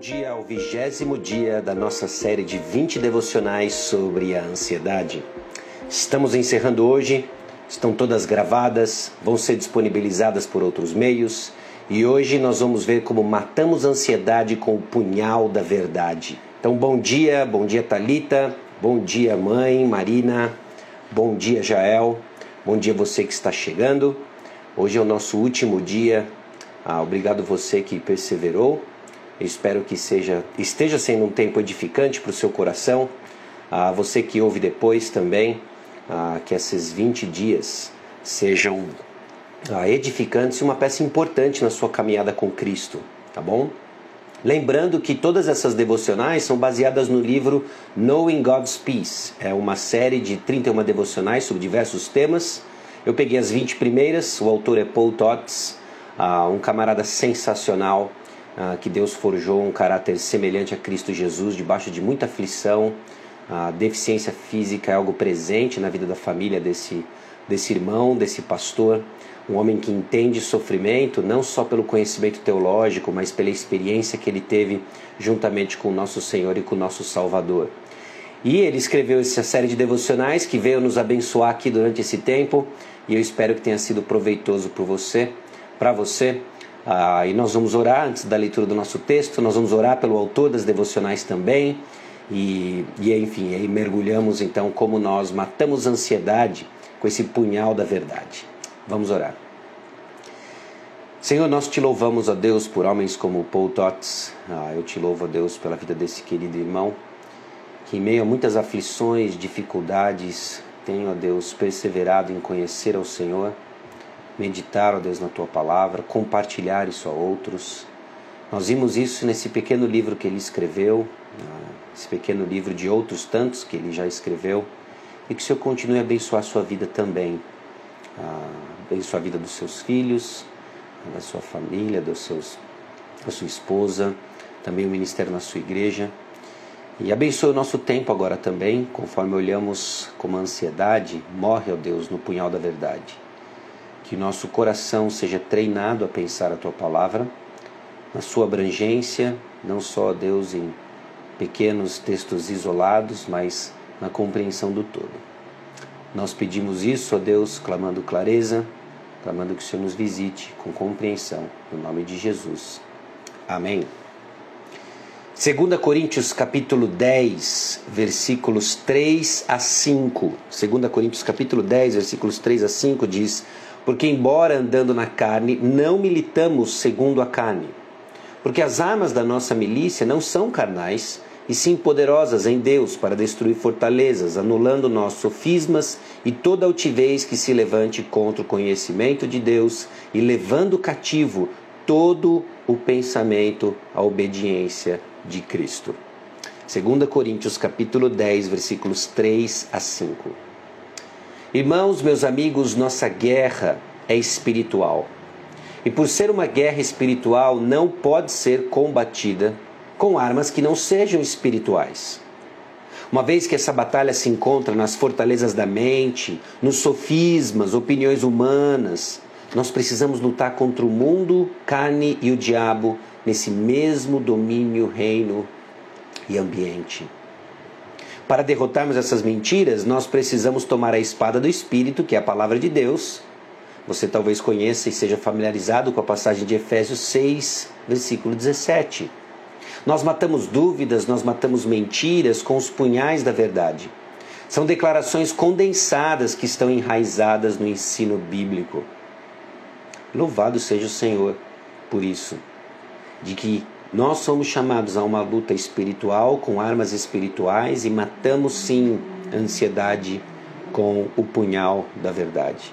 dia ao vigésimo dia da nossa série de 20 devocionais sobre a ansiedade. Estamos encerrando hoje, estão todas gravadas, vão ser disponibilizadas por outros meios e hoje nós vamos ver como matamos a ansiedade com o punhal da verdade. Então, bom dia, bom dia Talita, bom dia mãe Marina, bom dia Jael, bom dia você que está chegando. Hoje é o nosso último dia. Ah, obrigado você que perseverou espero que seja, esteja sendo um tempo edificante para o seu coração. Ah, você que ouve depois também, que esses 20 dias sejam edificantes e uma peça importante na sua caminhada com Cristo, tá bom? Lembrando que todas essas devocionais são baseadas no livro Knowing God's Peace. É uma série de 31 devocionais sobre diversos temas. Eu peguei as 20 primeiras, o autor é Paul Tots, um camarada sensacional ah, que Deus forjou um caráter semelhante a Cristo Jesus, debaixo de muita aflição. A deficiência física é algo presente na vida da família desse, desse irmão, desse pastor. Um homem que entende sofrimento, não só pelo conhecimento teológico, mas pela experiência que ele teve juntamente com o nosso Senhor e com o nosso Salvador. E ele escreveu essa série de devocionais que veio nos abençoar aqui durante esse tempo, e eu espero que tenha sido proveitoso para você, para você. Ah, e nós vamos orar antes da leitura do nosso texto, nós vamos orar pelo autor das devocionais também. E, e enfim, aí mergulhamos então como nós matamos a ansiedade com esse punhal da verdade. Vamos orar. Senhor, nós te louvamos a Deus por homens como Paul Tots. Ah, eu te louvo a Deus pela vida desse querido irmão, que em meio a muitas aflições, dificuldades, tem, ó Deus, perseverado em conhecer ao Senhor meditar, ó Deus, na tua palavra, compartilhar isso a outros. Nós vimos isso nesse pequeno livro que ele escreveu, né, esse pequeno livro de outros tantos que ele já escreveu, e que o Senhor continue a abençoar a sua vida também, abençoar a vida dos seus filhos, da sua família, dos seus, da sua esposa, também o ministério na sua igreja. E abençoe o nosso tempo agora também, conforme olhamos como a ansiedade morre, ó Deus, no punhal da verdade que nosso coração seja treinado a pensar a tua palavra, na sua abrangência, não só, Deus, em pequenos textos isolados, mas na compreensão do todo. Nós pedimos isso, ó Deus, clamando clareza, clamando que o Senhor nos visite com compreensão, no nome de Jesus. Amém. 2 Coríntios capítulo 10, versículos 3 a 5. 2 Coríntios capítulo 10, versículos 3 a 5 diz: porque, embora andando na carne, não militamos segundo a carne. Porque as armas da nossa milícia não são carnais, e sim poderosas em Deus para destruir fortalezas, anulando nossos sofismas e toda altivez que se levante contra o conhecimento de Deus e levando cativo todo o pensamento à obediência de Cristo. 2 Coríntios capítulo 10, versículos 3 a 5. Irmãos, meus amigos, nossa guerra é espiritual. E por ser uma guerra espiritual, não pode ser combatida com armas que não sejam espirituais. Uma vez que essa batalha se encontra nas fortalezas da mente, nos sofismas, opiniões humanas, nós precisamos lutar contra o mundo, carne e o diabo nesse mesmo domínio, reino e ambiente. Para derrotarmos essas mentiras, nós precisamos tomar a espada do Espírito, que é a palavra de Deus. Você talvez conheça e seja familiarizado com a passagem de Efésios 6, versículo 17. Nós matamos dúvidas, nós matamos mentiras com os punhais da verdade. São declarações condensadas que estão enraizadas no ensino bíblico. Louvado seja o Senhor por isso, de que nós somos chamados a uma luta espiritual com armas espirituais e matamos sim a ansiedade com o punhal da verdade.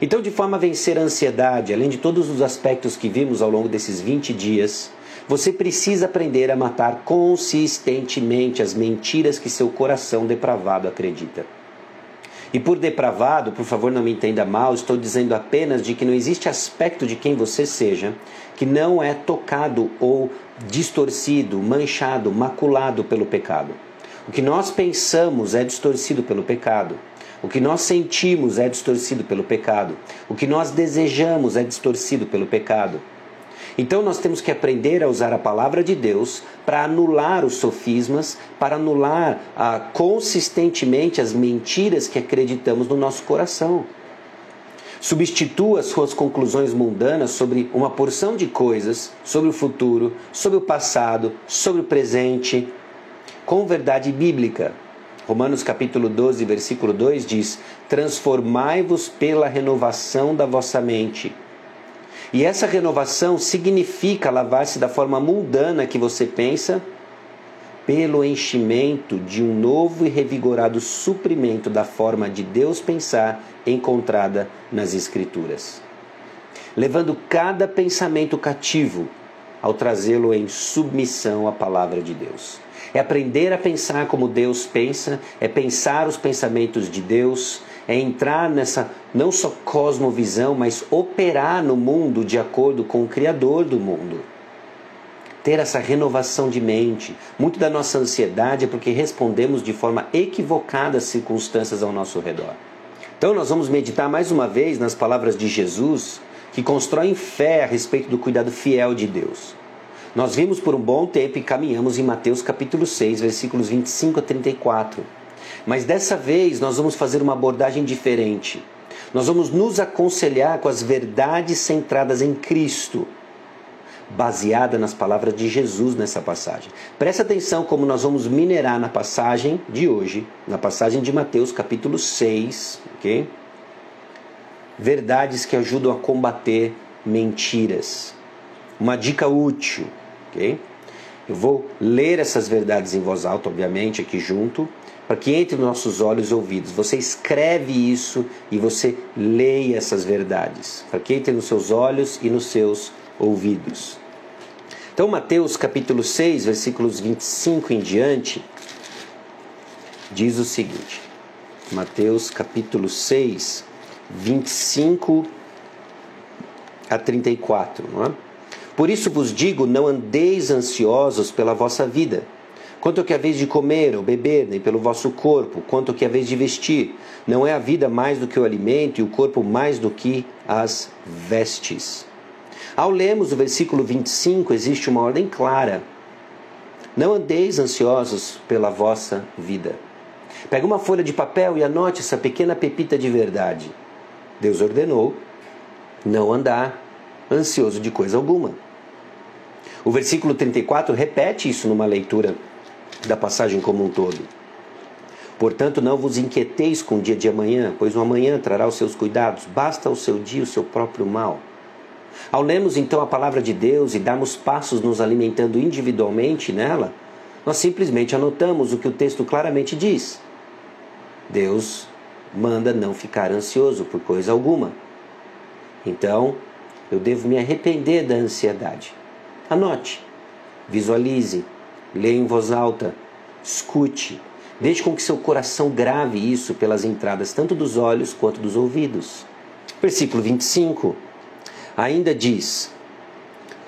Então, de forma a vencer a ansiedade, além de todos os aspectos que vimos ao longo desses 20 dias, você precisa aprender a matar consistentemente as mentiras que seu coração depravado acredita. E por depravado, por favor, não me entenda mal, estou dizendo apenas de que não existe aspecto de quem você seja que não é tocado ou distorcido, manchado, maculado pelo pecado. O que nós pensamos é distorcido pelo pecado. O que nós sentimos é distorcido pelo pecado. O que nós desejamos é distorcido pelo pecado. Então nós temos que aprender a usar a palavra de Deus para anular os sofismas, para anular ah, consistentemente as mentiras que acreditamos no nosso coração. Substitua suas conclusões mundanas sobre uma porção de coisas, sobre o futuro, sobre o passado, sobre o presente, com verdade bíblica. Romanos capítulo 12, versículo 2 diz: Transformai-vos pela renovação da vossa mente e essa renovação significa lavar-se da forma mundana que você pensa, pelo enchimento de um novo e revigorado suprimento da forma de Deus pensar encontrada nas Escrituras. Levando cada pensamento cativo ao trazê-lo em submissão à palavra de Deus. É aprender a pensar como Deus pensa, é pensar os pensamentos de Deus, é entrar nessa não só cosmovisão, mas operar no mundo de acordo com o Criador do mundo. Ter essa renovação de mente. Muito da nossa ansiedade é porque respondemos de forma equivocada às circunstâncias ao nosso redor. Então, nós vamos meditar mais uma vez nas palavras de Jesus, que constroem fé a respeito do cuidado fiel de Deus. Nós vimos por um bom tempo e caminhamos em Mateus capítulo 6, versículos 25 a 34. Mas dessa vez nós vamos fazer uma abordagem diferente. Nós vamos nos aconselhar com as verdades centradas em Cristo, baseada nas palavras de Jesus nessa passagem. Presta atenção como nós vamos minerar na passagem de hoje, na passagem de Mateus, capítulo 6, ok? Verdades que ajudam a combater mentiras. Uma dica útil, ok? Eu vou ler essas verdades em voz alta, obviamente, aqui junto para que entre nos nossos olhos e ouvidos. Você escreve isso e você leia essas verdades, para que entre nos seus olhos e nos seus ouvidos. Então, Mateus capítulo 6, versículos 25 em diante, diz o seguinte: Mateus capítulo 6, 25 a 34, não é? Por isso vos digo: não andeis ansiosos pela vossa vida Quanto que é a vez de comer ou beber, nem pelo vosso corpo, quanto que é a vez de vestir. Não é a vida mais do que o alimento e o corpo mais do que as vestes. Ao lermos o versículo 25, existe uma ordem clara. Não andeis ansiosos pela vossa vida. Pega uma folha de papel e anote essa pequena pepita de verdade. Deus ordenou não andar ansioso de coisa alguma. O versículo 34 repete isso numa leitura da passagem como um todo. Portanto, não vos inquieteis com o dia de amanhã, pois o amanhã trará os seus cuidados, basta o seu dia o seu próprio mal. Ao lermos então a palavra de Deus e darmos passos nos alimentando individualmente nela, nós simplesmente anotamos o que o texto claramente diz. Deus manda não ficar ansioso por coisa alguma. Então, eu devo me arrepender da ansiedade. Anote, visualize, leia em voz alta, escute, deixe com que seu coração grave isso pelas entradas tanto dos olhos quanto dos ouvidos. Versículo 25 ainda diz: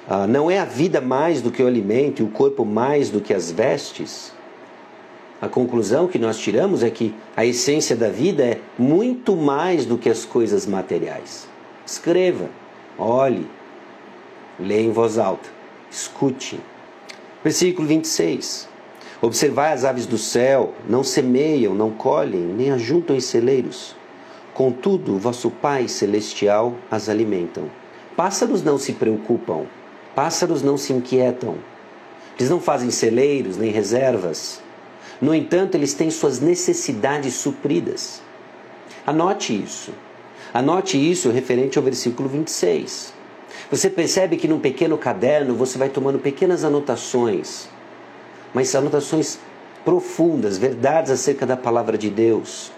ah, Não é a vida mais do que o alimento e o corpo mais do que as vestes? A conclusão que nós tiramos é que a essência da vida é muito mais do que as coisas materiais. Escreva, olhe, leia em voz alta, escute. Versículo 26. Observai as aves do céu, não semeiam, não colhem, nem ajuntam em celeiros. Contudo, vosso Pai celestial as alimentam. Pássaros não se preocupam, pássaros não se inquietam. Eles não fazem celeiros nem reservas. No entanto, eles têm suas necessidades supridas. Anote isso. Anote isso referente ao versículo 26. Você percebe que num pequeno caderno você vai tomando pequenas anotações, mas anotações profundas, verdades acerca da palavra de Deus.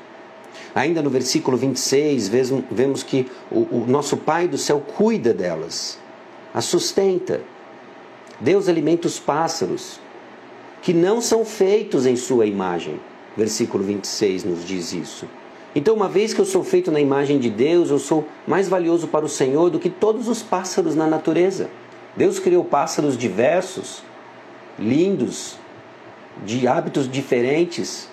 Ainda no versículo 26, vemos que o, o nosso Pai do céu cuida delas, as sustenta. Deus alimenta os pássaros, que não são feitos em sua imagem. Versículo 26 nos diz isso. Então, uma vez que eu sou feito na imagem de Deus, eu sou mais valioso para o Senhor do que todos os pássaros na natureza. Deus criou pássaros diversos, lindos, de hábitos diferentes,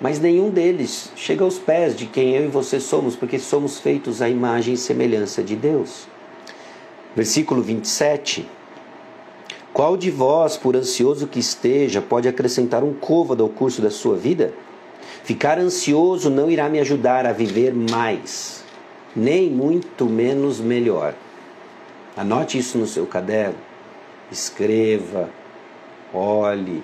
mas nenhum deles chega aos pés de quem eu e você somos, porque somos feitos à imagem e semelhança de Deus. Versículo 27. Qual de vós, por ansioso que esteja, pode acrescentar um côvado ao curso da sua vida? Ficar ansioso não irá me ajudar a viver mais, nem muito menos melhor. Anote isso no seu caderno, escreva, olhe,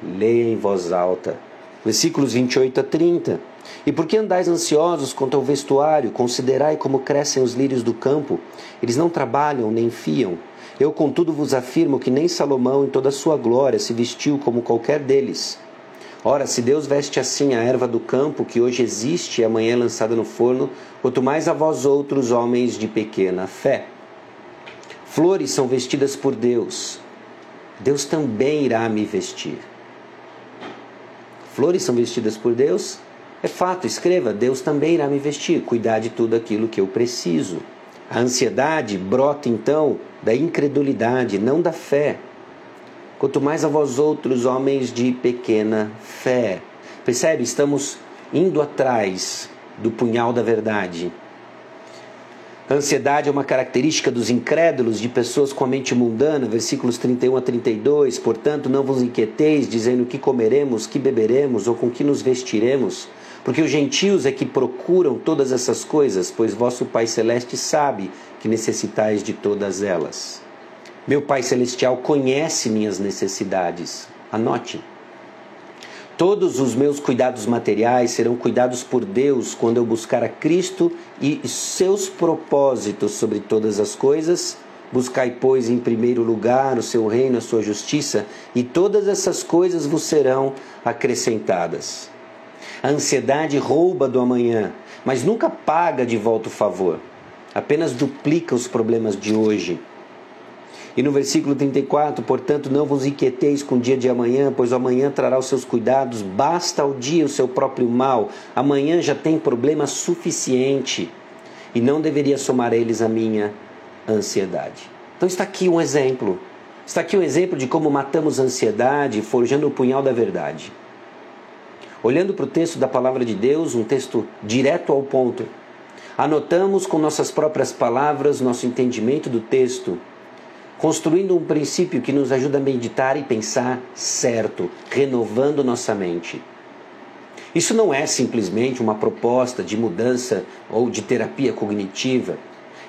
leia em voz alta. Versículos 28 a 30. E por que andais ansiosos quanto ao vestuário? Considerai como crescem os lírios do campo. Eles não trabalham nem fiam. Eu, contudo, vos afirmo que nem Salomão, em toda a sua glória, se vestiu como qualquer deles. Ora, se Deus veste assim a erva do campo, que hoje existe e amanhã é lançada no forno, quanto mais a vós outros, homens de pequena fé. Flores são vestidas por Deus. Deus também irá me vestir. Flores são vestidas por Deus? É fato, escreva: Deus também irá me vestir, cuidar de tudo aquilo que eu preciso. A ansiedade brota então da incredulidade, não da fé. Quanto mais a vós outros, homens de pequena fé. Percebe? Estamos indo atrás do punhal da verdade. A ansiedade é uma característica dos incrédulos, de pessoas com a mente mundana, versículos 31 a 32. Portanto, não vos inquieteis, dizendo que comeremos, que beberemos ou com que nos vestiremos, porque os gentios é que procuram todas essas coisas, pois vosso Pai Celeste sabe que necessitais de todas elas. Meu Pai Celestial conhece minhas necessidades. Anote. Todos os meus cuidados materiais serão cuidados por Deus quando eu buscar a Cristo e seus propósitos sobre todas as coisas. Buscai, pois, em primeiro lugar o seu reino, a sua justiça, e todas essas coisas vos serão acrescentadas. A ansiedade rouba do amanhã, mas nunca paga de volta o favor, apenas duplica os problemas de hoje. E no versículo 34, portanto, não vos inquieteis com o dia de amanhã, pois amanhã trará os seus cuidados, basta ao dia o seu próprio mal. Amanhã já tem problema suficiente e não deveria somar eles a minha ansiedade. Então está aqui um exemplo. Está aqui um exemplo de como matamos a ansiedade forjando o punhal da verdade. Olhando para o texto da palavra de Deus, um texto direto ao ponto, anotamos com nossas próprias palavras nosso entendimento do texto construindo um princípio que nos ajuda a meditar e pensar certo, renovando nossa mente. Isso não é simplesmente uma proposta de mudança ou de terapia cognitiva.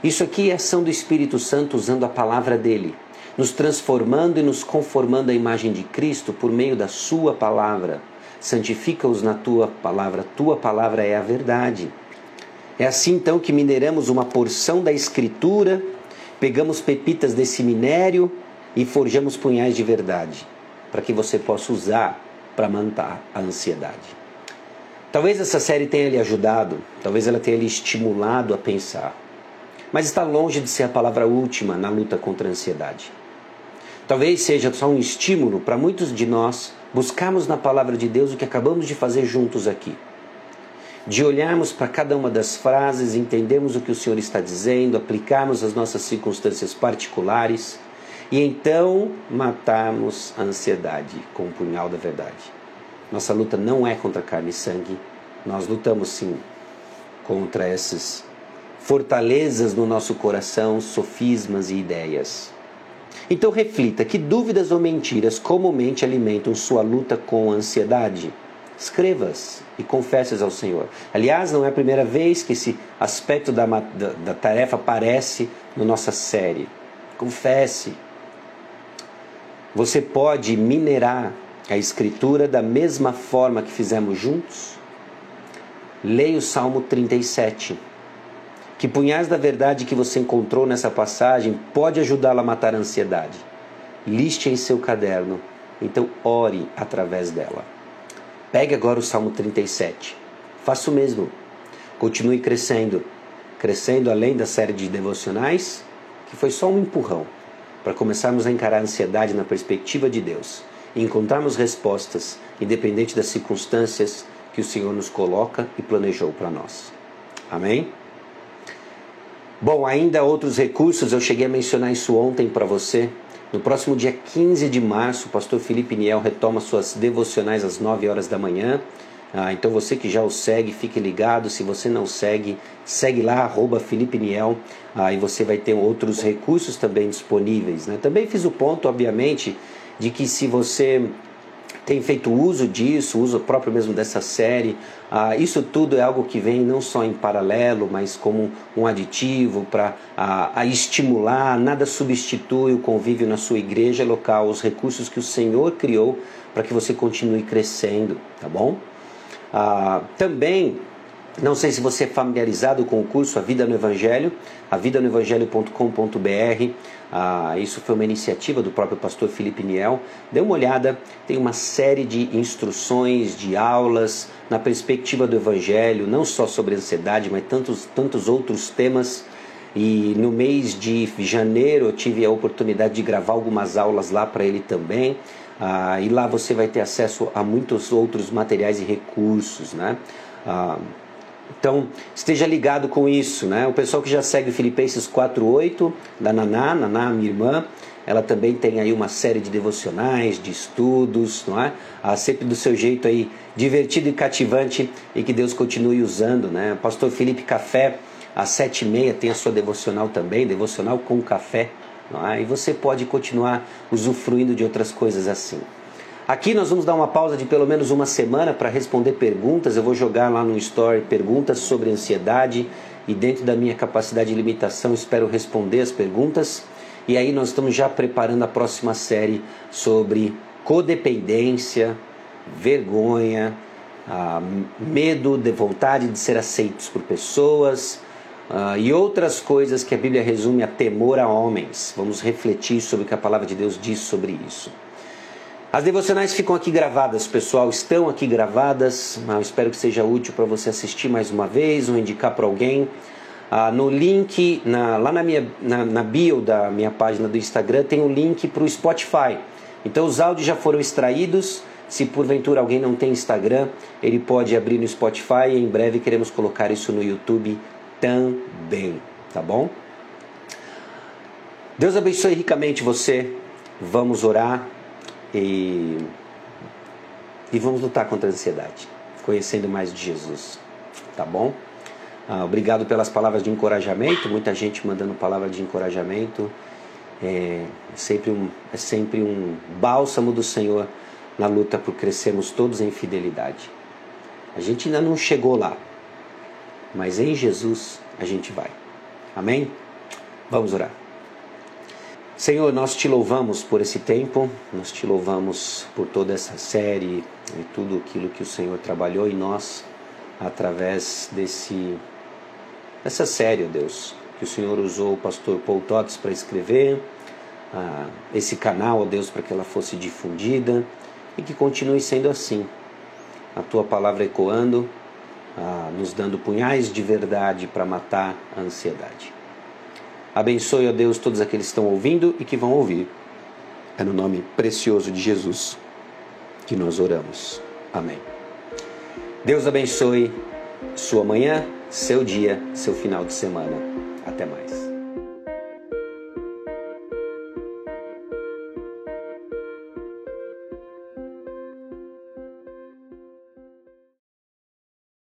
Isso aqui é ação do Espírito Santo usando a palavra dele, nos transformando e nos conformando à imagem de Cristo por meio da Sua palavra. Santifica-os na tua palavra, tua palavra é a verdade. É assim então que mineramos uma porção da Escritura Pegamos pepitas desse minério e forjamos punhais de verdade, para que você possa usar para matar a ansiedade. Talvez essa série tenha lhe ajudado, talvez ela tenha lhe estimulado a pensar, mas está longe de ser a palavra última na luta contra a ansiedade. Talvez seja só um estímulo para muitos de nós buscarmos na palavra de Deus o que acabamos de fazer juntos aqui de olharmos para cada uma das frases, entendermos o que o Senhor está dizendo, aplicarmos as nossas circunstâncias particulares e então matarmos a ansiedade com o punhal da verdade. Nossa luta não é contra carne e sangue, nós lutamos sim contra essas fortalezas no nosso coração, sofismas e ideias. Então reflita que dúvidas ou mentiras comumente alimentam sua luta com a ansiedade escrevas e confesses ao Senhor. Aliás, não é a primeira vez que esse aspecto da, da, da tarefa aparece na nossa série. Confesse. Você pode minerar a Escritura da mesma forma que fizemos juntos? Leia o Salmo 37. Que punhais da verdade que você encontrou nessa passagem pode ajudá-lo a matar a ansiedade. Liste em seu caderno, então ore através dela. Pegue agora o Salmo 37. Faça o mesmo. Continue crescendo. Crescendo além da série de devocionais, que foi só um empurrão para começarmos a encarar a ansiedade na perspectiva de Deus e encontrarmos respostas, independente das circunstâncias que o Senhor nos coloca e planejou para nós. Amém? Bom, ainda outros recursos, eu cheguei a mencionar isso ontem para você. No próximo dia 15 de março, o pastor Felipe Niel retoma suas devocionais às 9 horas da manhã. Ah, então você que já o segue, fique ligado. Se você não segue, segue lá, arroba Felipe Niel, ah, e você vai ter outros recursos também disponíveis. Né? Também fiz o ponto, obviamente, de que se você tem feito uso disso, uso próprio mesmo dessa série. Ah, isso tudo é algo que vem não só em paralelo, mas como um aditivo para a, estimular. Nada substitui o convívio na sua igreja local, os recursos que o Senhor criou para que você continue crescendo, tá bom? Ah, também não sei se você é familiarizado com o curso A Vida no Evangelho, avidanoevangelho.com.br. Ah, isso foi uma iniciativa do próprio pastor Felipe Niel. Dê uma olhada, tem uma série de instruções, de aulas na perspectiva do Evangelho, não só sobre ansiedade, mas tantos, tantos outros temas. E no mês de janeiro eu tive a oportunidade de gravar algumas aulas lá para ele também. Ah, e lá você vai ter acesso a muitos outros materiais e recursos, né? Ah, então, esteja ligado com isso, né? O pessoal que já segue Filipenses 4:8 da Naná, Naná, minha irmã, ela também tem aí uma série de devocionais, de estudos, não é? Ah, sempre do seu jeito aí divertido e cativante e que Deus continue usando, né? Pastor Felipe Café às sete e meia tem a sua devocional também, devocional com café, não é? E você pode continuar usufruindo de outras coisas assim. Aqui nós vamos dar uma pausa de pelo menos uma semana para responder perguntas. Eu vou jogar lá no Story perguntas sobre ansiedade e dentro da minha capacidade e limitação espero responder as perguntas. E aí nós estamos já preparando a próxima série sobre codependência, vergonha, ah, medo, de vontade de ser aceitos por pessoas ah, e outras coisas que a Bíblia resume a temor a homens. Vamos refletir sobre o que a palavra de Deus diz sobre isso. As devocionais ficam aqui gravadas, pessoal, estão aqui gravadas. Eu espero que seja útil para você assistir mais uma vez ou indicar para alguém. Ah, no link, na, lá na, minha, na, na bio da minha página do Instagram, tem um link para o Spotify. Então os áudios já foram extraídos. Se porventura alguém não tem Instagram, ele pode abrir no Spotify e em breve queremos colocar isso no YouTube também, tá bom? Deus abençoe ricamente você. Vamos orar. E, e vamos lutar contra a ansiedade, conhecendo mais de Jesus. Tá bom? Ah, obrigado pelas palavras de encorajamento. Muita gente mandando palavras de encorajamento. É sempre, um, é sempre um bálsamo do Senhor na luta por crescermos todos em fidelidade. A gente ainda não chegou lá, mas em Jesus a gente vai. Amém? Vamos orar. Senhor, nós te louvamos por esse tempo, nós te louvamos por toda essa série e tudo aquilo que o Senhor trabalhou em nós através desse dessa série, Deus, que o Senhor usou o pastor Paul Tots para escrever, ah, esse canal, ó Deus, para que ela fosse difundida e que continue sendo assim. A tua palavra ecoando, ah, nos dando punhais de verdade para matar a ansiedade. Abençoe, ó Deus, todos aqueles que estão ouvindo e que vão ouvir. É no nome precioso de Jesus que nós oramos. Amém. Deus abençoe sua manhã, seu dia, seu final de semana. Até mais.